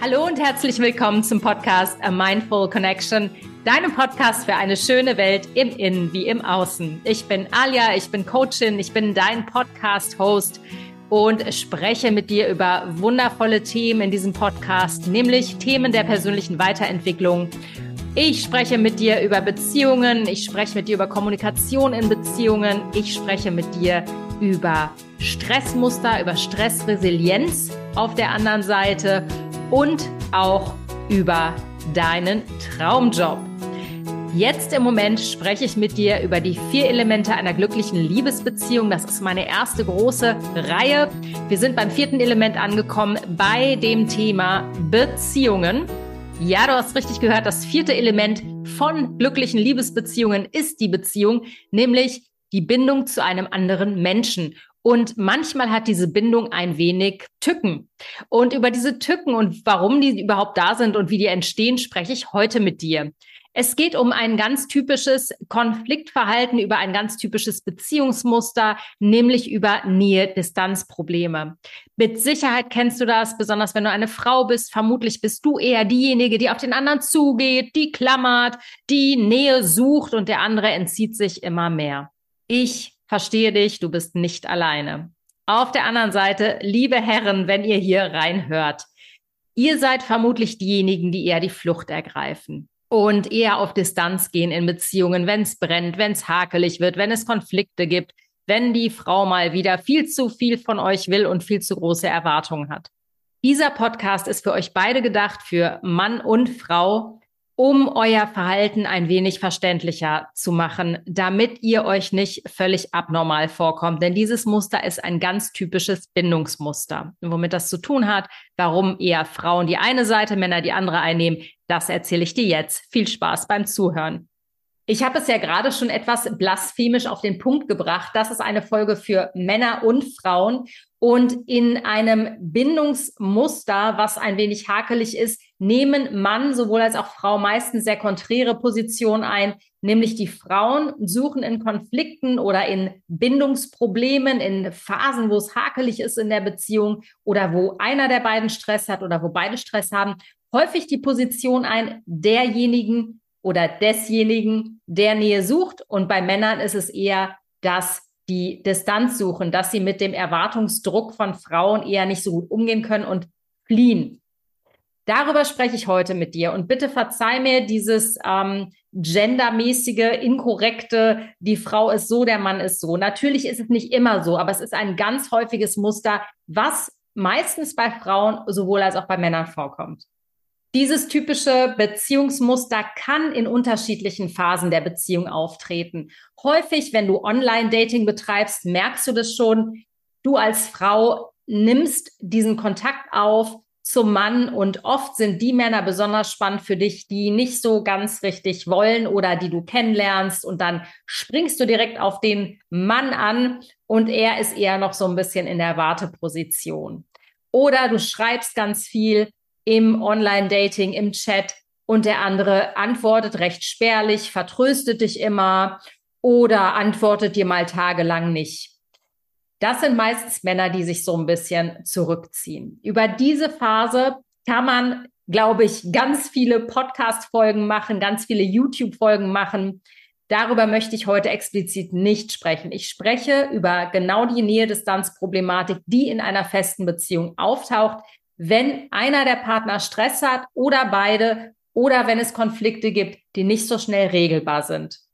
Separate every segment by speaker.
Speaker 1: Hallo und herzlich willkommen zum Podcast A Mindful Connection, deinem Podcast für eine schöne Welt im Innen wie im Außen. Ich bin Alia, ich bin Coachin, ich bin dein Podcast-Host und spreche mit dir über wundervolle Themen in diesem Podcast, nämlich Themen der persönlichen Weiterentwicklung. Ich spreche mit dir über Beziehungen, ich spreche mit dir über Kommunikation in Beziehungen, ich spreche mit dir über Stressmuster, über Stressresilienz auf der anderen Seite und auch über deinen Traumjob. Jetzt im Moment spreche ich mit dir über die vier Elemente einer glücklichen Liebesbeziehung. Das ist meine erste große Reihe. Wir sind beim vierten Element angekommen bei dem Thema Beziehungen. Ja, du hast richtig gehört. Das vierte Element von glücklichen Liebesbeziehungen ist die Beziehung, nämlich die Bindung zu einem anderen Menschen. Und manchmal hat diese Bindung ein wenig Tücken. Und über diese Tücken und warum die überhaupt da sind und wie die entstehen, spreche ich heute mit dir. Es geht um ein ganz typisches Konfliktverhalten, über ein ganz typisches Beziehungsmuster, nämlich über Nähe-Distanz-Probleme. Mit Sicherheit kennst du das, besonders wenn du eine Frau bist. Vermutlich bist du eher diejenige, die auf den anderen zugeht, die klammert, die Nähe sucht und der andere entzieht sich immer mehr. Ich verstehe dich, du bist nicht alleine. Auf der anderen Seite, liebe Herren, wenn ihr hier reinhört, ihr seid vermutlich diejenigen, die eher die Flucht ergreifen und eher auf Distanz gehen in Beziehungen, wenn es brennt, wenn es hakelig wird, wenn es Konflikte gibt, wenn die Frau mal wieder viel zu viel von euch will und viel zu große Erwartungen hat. Dieser Podcast ist für euch beide gedacht, für Mann und Frau, um euer Verhalten ein wenig verständlicher zu machen, damit ihr euch nicht völlig abnormal vorkommt. Denn dieses Muster ist ein ganz typisches Bindungsmuster. Und womit das zu tun hat, warum eher Frauen die eine Seite, Männer die andere einnehmen, das erzähle ich dir jetzt. Viel Spaß beim Zuhören. Ich habe es ja gerade schon etwas blasphemisch auf den Punkt gebracht. Das ist eine Folge für Männer und Frauen. Und in einem Bindungsmuster, was ein wenig hakelig ist, nehmen Mann sowohl als auch Frau meistens sehr konträre Positionen ein, nämlich die Frauen suchen in Konflikten oder in Bindungsproblemen, in Phasen, wo es hakelig ist in der Beziehung oder wo einer der beiden Stress hat oder wo beide Stress haben, häufig die Position ein derjenigen oder desjenigen, der Nähe sucht. Und bei Männern ist es eher das die Distanz suchen, dass sie mit dem Erwartungsdruck von Frauen eher nicht so gut umgehen können und fliehen. Darüber spreche ich heute mit dir und bitte verzeih mir dieses ähm, gendermäßige, inkorrekte, die Frau ist so, der Mann ist so. Natürlich ist es nicht immer so, aber es ist ein ganz häufiges Muster, was meistens bei Frauen sowohl als auch bei Männern vorkommt. Dieses typische Beziehungsmuster kann in unterschiedlichen Phasen der Beziehung auftreten. Häufig, wenn du Online-Dating betreibst, merkst du das schon. Du als Frau nimmst diesen Kontakt auf zum Mann und oft sind die Männer besonders spannend für dich, die nicht so ganz richtig wollen oder die du kennenlernst und dann springst du direkt auf den Mann an und er ist eher noch so ein bisschen in der Warteposition. Oder du schreibst ganz viel im Online-Dating, im Chat und der andere antwortet recht spärlich, vertröstet dich immer oder antwortet dir mal tagelang nicht. Das sind meistens Männer, die sich so ein bisschen zurückziehen. Über diese Phase kann man, glaube ich, ganz viele Podcast-Folgen machen, ganz viele YouTube-Folgen machen. Darüber möchte ich heute explizit nicht sprechen. Ich spreche über genau die Nähe-Distanz-Problematik, die in einer festen Beziehung auftaucht, wenn einer der Partner Stress hat oder beide oder wenn es Konflikte gibt, die nicht so schnell regelbar sind.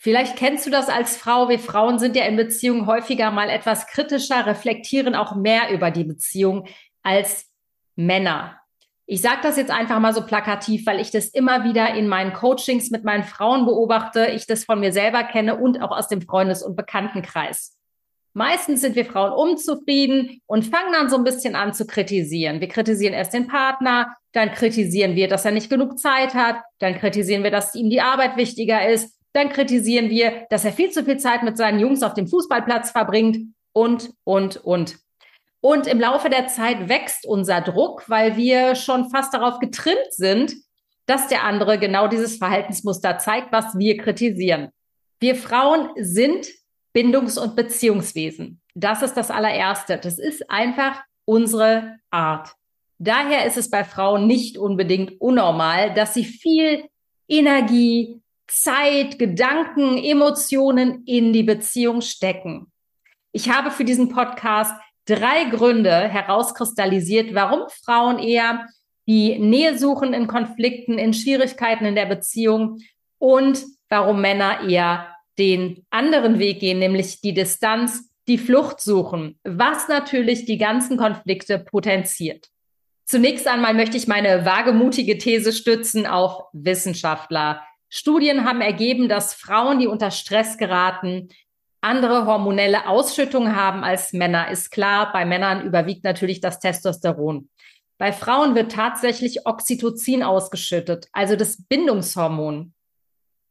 Speaker 1: Vielleicht kennst du das als Frau. Wir Frauen sind ja in Beziehungen häufiger mal etwas kritischer, reflektieren auch mehr über die Beziehung als Männer. Ich sage das jetzt einfach mal so plakativ, weil ich das immer wieder in meinen Coachings mit meinen Frauen beobachte, ich das von mir selber kenne und auch aus dem Freundes- und Bekanntenkreis. Meistens sind wir Frauen unzufrieden und fangen dann so ein bisschen an zu kritisieren. Wir kritisieren erst den Partner, dann kritisieren wir, dass er nicht genug Zeit hat, dann kritisieren wir, dass ihm die Arbeit wichtiger ist, dann kritisieren wir, dass er viel zu viel Zeit mit seinen Jungs auf dem Fußballplatz verbringt und, und, und. Und im Laufe der Zeit wächst unser Druck, weil wir schon fast darauf getrimmt sind, dass der andere genau dieses Verhaltensmuster zeigt, was wir kritisieren. Wir Frauen sind Bindungs- und Beziehungswesen. Das ist das allererste. Das ist einfach unsere Art. Daher ist es bei Frauen nicht unbedingt unnormal, dass sie viel Energie, Zeit, Gedanken, Emotionen in die Beziehung stecken. Ich habe für diesen Podcast drei Gründe herauskristallisiert, warum Frauen eher die Nähe suchen in Konflikten, in Schwierigkeiten in der Beziehung und warum Männer eher den anderen Weg gehen, nämlich die Distanz, die Flucht suchen, was natürlich die ganzen Konflikte potenziert. Zunächst einmal möchte ich meine wagemutige These stützen auf Wissenschaftler. Studien haben ergeben, dass Frauen, die unter Stress geraten, andere hormonelle Ausschüttungen haben als Männer. Ist klar, bei Männern überwiegt natürlich das Testosteron. Bei Frauen wird tatsächlich Oxytocin ausgeschüttet, also das Bindungshormon,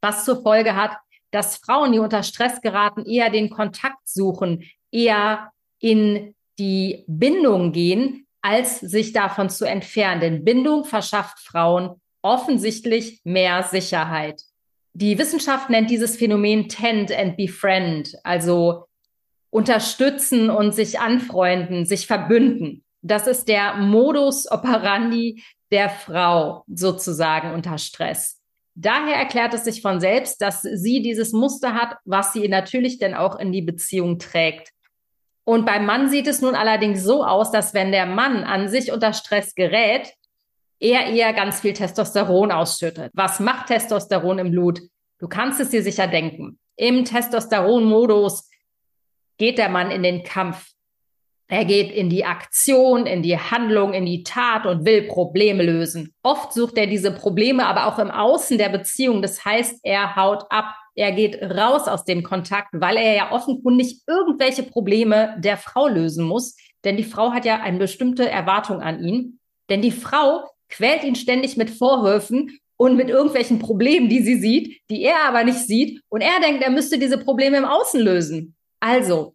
Speaker 1: was zur Folge hat, dass Frauen, die unter Stress geraten, eher den Kontakt suchen, eher in die Bindung gehen, als sich davon zu entfernen. Denn Bindung verschafft Frauen offensichtlich mehr Sicherheit. Die Wissenschaft nennt dieses Phänomen Tend and Befriend, also unterstützen und sich anfreunden, sich verbünden. Das ist der Modus operandi der Frau sozusagen unter Stress. Daher erklärt es sich von selbst, dass sie dieses Muster hat, was sie natürlich dann auch in die Beziehung trägt. Und beim Mann sieht es nun allerdings so aus, dass wenn der Mann an sich unter Stress gerät, er eher ganz viel Testosteron ausschüttet. Was macht Testosteron im Blut? Du kannst es dir sicher denken. Im Testosteron-Modus geht der Mann in den Kampf. Er geht in die Aktion, in die Handlung, in die Tat und will Probleme lösen. Oft sucht er diese Probleme aber auch im Außen der Beziehung. Das heißt, er haut ab. Er geht raus aus dem Kontakt, weil er ja offenkundig irgendwelche Probleme der Frau lösen muss. Denn die Frau hat ja eine bestimmte Erwartung an ihn. Denn die Frau quält ihn ständig mit Vorwürfen und mit irgendwelchen Problemen, die sie sieht, die er aber nicht sieht. Und er denkt, er müsste diese Probleme im Außen lösen. Also,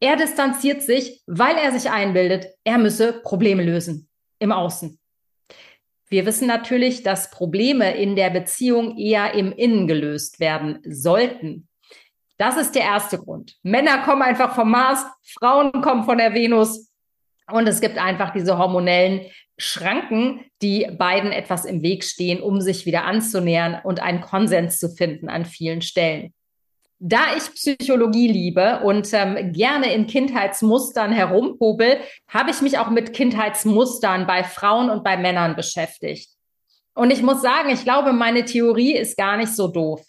Speaker 1: er distanziert sich, weil er sich einbildet, er müsse Probleme lösen im Außen. Wir wissen natürlich, dass Probleme in der Beziehung eher im Innen gelöst werden sollten. Das ist der erste Grund. Männer kommen einfach vom Mars, Frauen kommen von der Venus und es gibt einfach diese hormonellen Schranken, die beiden etwas im Weg stehen, um sich wieder anzunähern und einen Konsens zu finden an vielen Stellen. Da ich Psychologie liebe und ähm, gerne in Kindheitsmustern herumpobel, habe ich mich auch mit Kindheitsmustern bei Frauen und bei Männern beschäftigt. Und ich muss sagen, ich glaube, meine Theorie ist gar nicht so doof.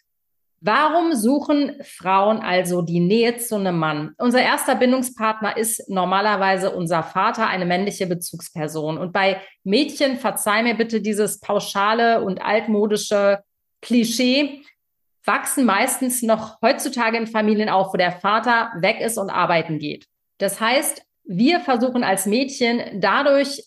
Speaker 1: Warum suchen Frauen also die Nähe zu einem Mann? Unser erster Bindungspartner ist normalerweise unser Vater, eine männliche Bezugsperson. Und bei Mädchen, verzeih mir bitte dieses pauschale und altmodische Klischee, wachsen meistens noch heutzutage in Familien auf, wo der Vater weg ist und arbeiten geht. Das heißt, wir versuchen als Mädchen dadurch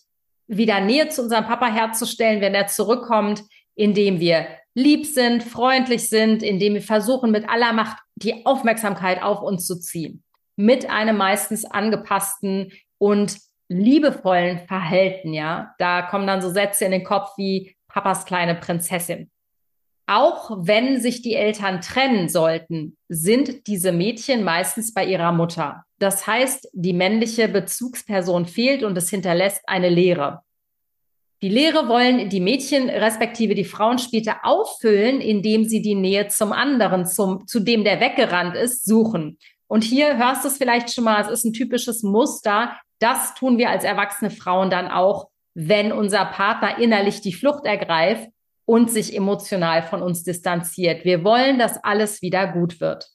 Speaker 1: wieder Nähe zu unserem Papa herzustellen, wenn er zurückkommt, indem wir lieb sind, freundlich sind, indem wir versuchen, mit aller Macht die Aufmerksamkeit auf uns zu ziehen. Mit einem meistens angepassten und liebevollen Verhalten, ja. Da kommen dann so Sätze in den Kopf wie Papas kleine Prinzessin. Auch wenn sich die Eltern trennen sollten, sind diese Mädchen meistens bei ihrer Mutter. Das heißt, die männliche Bezugsperson fehlt und es hinterlässt eine Leere. Die Leere wollen die Mädchen respektive die Frauen später auffüllen, indem sie die Nähe zum anderen, zum, zu dem der weggerannt ist, suchen. Und hier hörst du es vielleicht schon mal, es ist ein typisches Muster. Das tun wir als erwachsene Frauen dann auch, wenn unser Partner innerlich die Flucht ergreift und sich emotional von uns distanziert. Wir wollen, dass alles wieder gut wird.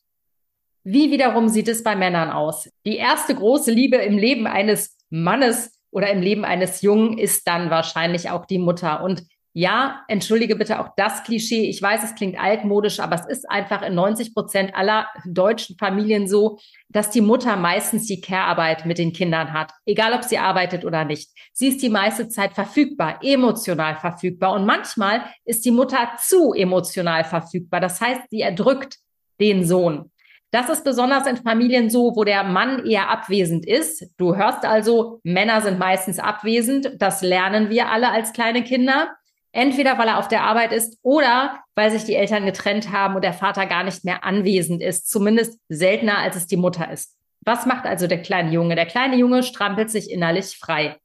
Speaker 1: Wie wiederum sieht es bei Männern aus? Die erste große Liebe im Leben eines Mannes oder im Leben eines Jungen ist dann wahrscheinlich auch die Mutter. Und ja, entschuldige bitte auch das Klischee. Ich weiß, es klingt altmodisch, aber es ist einfach in 90 Prozent aller deutschen Familien so, dass die Mutter meistens die Care-Arbeit mit den Kindern hat. Egal, ob sie arbeitet oder nicht. Sie ist die meiste Zeit verfügbar, emotional verfügbar. Und manchmal ist die Mutter zu emotional verfügbar. Das heißt, sie erdrückt den Sohn. Das ist besonders in Familien so, wo der Mann eher abwesend ist. Du hörst also, Männer sind meistens abwesend. Das lernen wir alle als kleine Kinder. Entweder weil er auf der Arbeit ist oder weil sich die Eltern getrennt haben und der Vater gar nicht mehr anwesend ist. Zumindest seltener, als es die Mutter ist. Was macht also der kleine Junge? Der kleine Junge strampelt sich innerlich frei.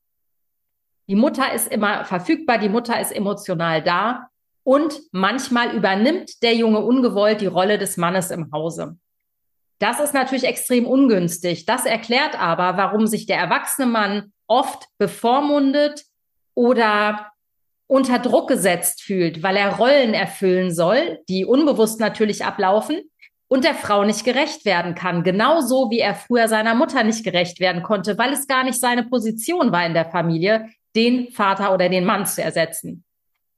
Speaker 1: Die Mutter ist immer verfügbar, die Mutter ist emotional da und manchmal übernimmt der Junge ungewollt die Rolle des Mannes im Hause. Das ist natürlich extrem ungünstig. Das erklärt aber, warum sich der erwachsene Mann oft bevormundet oder unter Druck gesetzt fühlt, weil er Rollen erfüllen soll, die unbewusst natürlich ablaufen und der Frau nicht gerecht werden kann. Genauso wie er früher seiner Mutter nicht gerecht werden konnte, weil es gar nicht seine Position war in der Familie, den Vater oder den Mann zu ersetzen.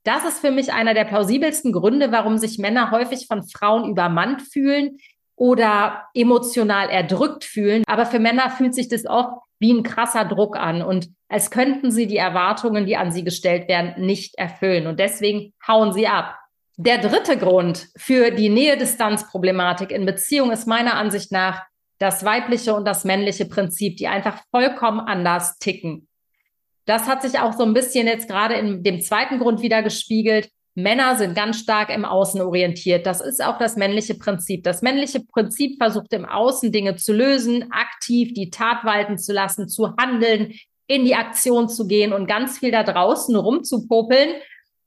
Speaker 1: Das ist für mich einer der plausibelsten Gründe, warum sich Männer häufig von Frauen übermannt fühlen oder emotional erdrückt fühlen. Aber für Männer fühlt sich das oft wie ein krasser Druck an und als könnten sie die Erwartungen, die an sie gestellt werden, nicht erfüllen. Und deswegen hauen sie ab. Der dritte Grund für die Nähe-Distanz-Problematik in Beziehungen ist meiner Ansicht nach das weibliche und das männliche Prinzip, die einfach vollkommen anders ticken. Das hat sich auch so ein bisschen jetzt gerade in dem zweiten Grund wieder gespiegelt. Männer sind ganz stark im Außen orientiert. Das ist auch das männliche Prinzip. Das männliche Prinzip versucht im Außen Dinge zu lösen, aktiv die Tat walten zu lassen, zu handeln, in die Aktion zu gehen und ganz viel da draußen rumzupopeln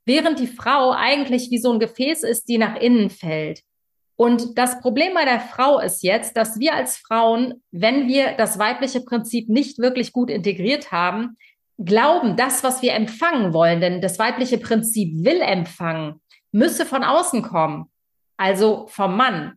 Speaker 1: während die Frau eigentlich wie so ein Gefäß ist, die nach innen fällt. Und das Problem bei der Frau ist jetzt, dass wir als Frauen, wenn wir das weibliche Prinzip nicht wirklich gut integriert haben, glauben, das, was wir empfangen wollen, denn das weibliche Prinzip will empfangen, müsse von außen kommen, also vom Mann.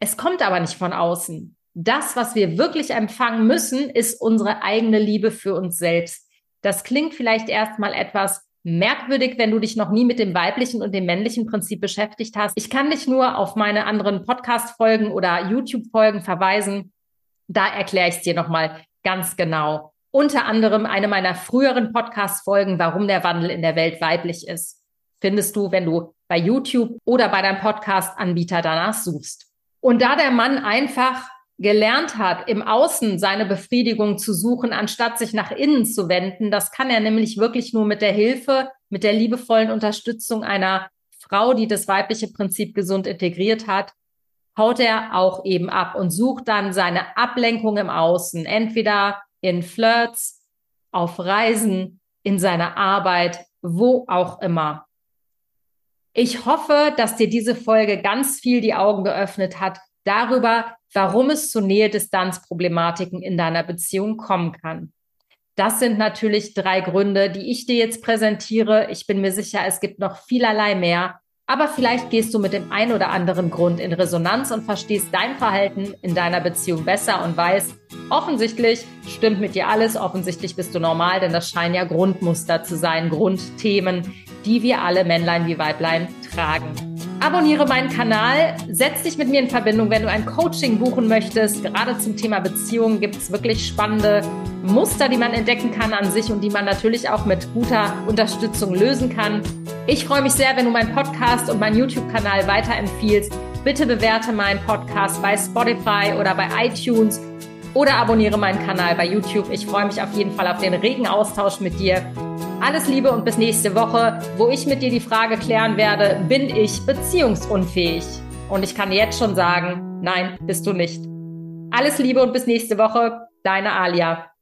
Speaker 1: Es kommt aber nicht von außen. Das, was wir wirklich empfangen müssen, ist unsere eigene Liebe für uns selbst. Das klingt vielleicht erstmal etwas merkwürdig, wenn du dich noch nie mit dem weiblichen und dem männlichen Prinzip beschäftigt hast. Ich kann dich nur auf meine anderen Podcast-Folgen oder YouTube-Folgen verweisen. Da erkläre ich es dir nochmal ganz genau. Unter anderem eine meiner früheren Podcast-Folgen, warum der Wandel in der Welt weiblich ist, findest du, wenn du bei YouTube oder bei deinem Podcast-Anbieter danach suchst. Und da der Mann einfach gelernt hat, im Außen seine Befriedigung zu suchen, anstatt sich nach innen zu wenden. Das kann er nämlich wirklich nur mit der Hilfe, mit der liebevollen Unterstützung einer Frau, die das weibliche Prinzip gesund integriert hat, haut er auch eben ab und sucht dann seine Ablenkung im Außen, entweder in Flirts, auf Reisen, in seiner Arbeit, wo auch immer. Ich hoffe, dass dir diese Folge ganz viel die Augen geöffnet hat darüber, warum es zu Nähe-Distanz-Problematiken in deiner Beziehung kommen kann. Das sind natürlich drei Gründe, die ich dir jetzt präsentiere. Ich bin mir sicher, es gibt noch vielerlei mehr. Aber vielleicht gehst du mit dem einen oder anderen Grund in Resonanz und verstehst dein Verhalten in deiner Beziehung besser und weißt, offensichtlich stimmt mit dir alles, offensichtlich bist du normal, denn das scheinen ja Grundmuster zu sein, Grundthemen, die wir alle Männlein wie Weiblein tragen. Abonniere meinen Kanal, setz dich mit mir in Verbindung, wenn du ein Coaching buchen möchtest. Gerade zum Thema Beziehungen gibt es wirklich spannende Muster, die man entdecken kann an sich und die man natürlich auch mit guter Unterstützung lösen kann. Ich freue mich sehr, wenn du meinen Podcast und meinen YouTube-Kanal weiterempfiehlst. Bitte bewerte meinen Podcast bei Spotify oder bei iTunes oder abonniere meinen Kanal bei YouTube. Ich freue mich auf jeden Fall auf den regen Austausch mit dir. Alles Liebe und bis nächste Woche, wo ich mit dir die Frage klären werde, bin ich beziehungsunfähig? Und ich kann jetzt schon sagen, nein, bist du nicht. Alles Liebe und bis nächste Woche, deine Alia.